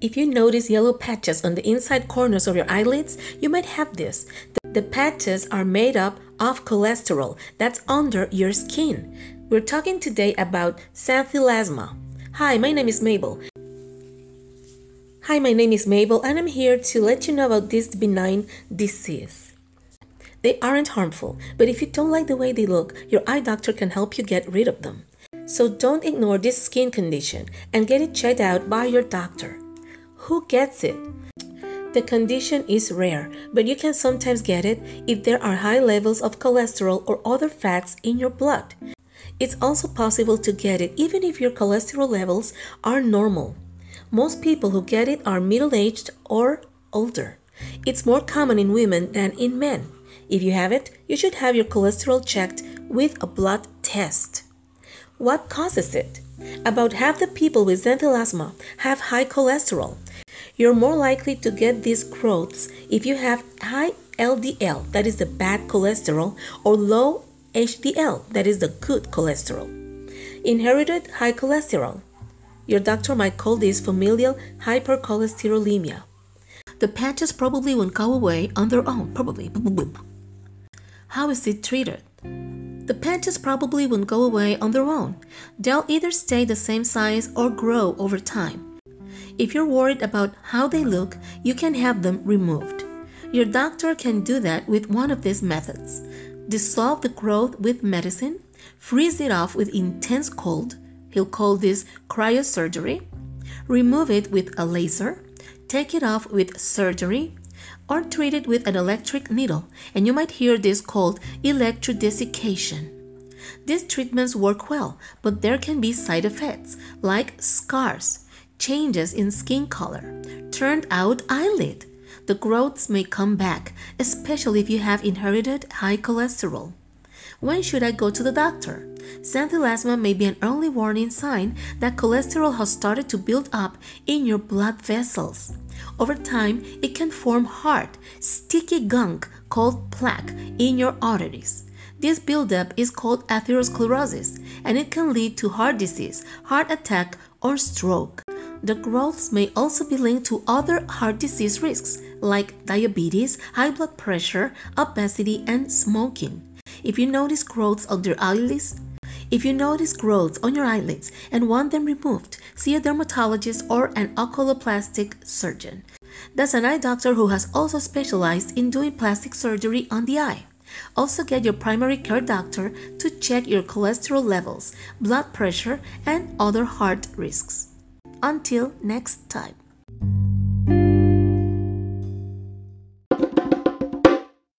If you notice yellow patches on the inside corners of your eyelids, you might have this. The patches are made up of cholesterol that's under your skin. We're talking today about xanthelasma. Hi, my name is Mabel. Hi, my name is Mabel, and I'm here to let you know about this benign disease. They aren't harmful, but if you don't like the way they look, your eye doctor can help you get rid of them. So don't ignore this skin condition and get it checked out by your doctor. Who gets it? The condition is rare, but you can sometimes get it if there are high levels of cholesterol or other fats in your blood. It's also possible to get it even if your cholesterol levels are normal. Most people who get it are middle aged or older. It's more common in women than in men. If you have it, you should have your cholesterol checked with a blood test. What causes it? About half the people with xanthelasma have high cholesterol. You're more likely to get these growths if you have high LDL, that is the bad cholesterol, or low HDL, that is the good cholesterol. Inherited high cholesterol. Your doctor might call this familial hypercholesterolemia. The patches probably won't go away on their own, probably. How is it treated? The patches probably won't go away on their own. They'll either stay the same size or grow over time. If you're worried about how they look, you can have them removed. Your doctor can do that with one of these methods. Dissolve the growth with medicine, freeze it off with intense cold, he'll call this cryosurgery, remove it with a laser, take it off with surgery, or treat it with an electric needle, and you might hear this called electrodesiccation. These treatments work well, but there can be side effects like scars, changes in skin color, turned out eyelid. The growths may come back, especially if you have inherited high cholesterol. When should I go to the doctor? Xanthelasma may be an early warning sign that cholesterol has started to build up in your blood vessels. Over time, it can form hard, sticky gunk called plaque in your arteries. This buildup is called atherosclerosis and it can lead to heart disease, heart attack, or stroke. The growths may also be linked to other heart disease risks like diabetes, high blood pressure, obesity, and smoking. If you notice growths on your eyelids, if you notice growths on your eyelids and want them removed, see a dermatologist or an oculoplastic surgeon. That's an eye doctor who has also specialized in doing plastic surgery on the eye. Also, get your primary care doctor to check your cholesterol levels, blood pressure, and other heart risks. Until next time.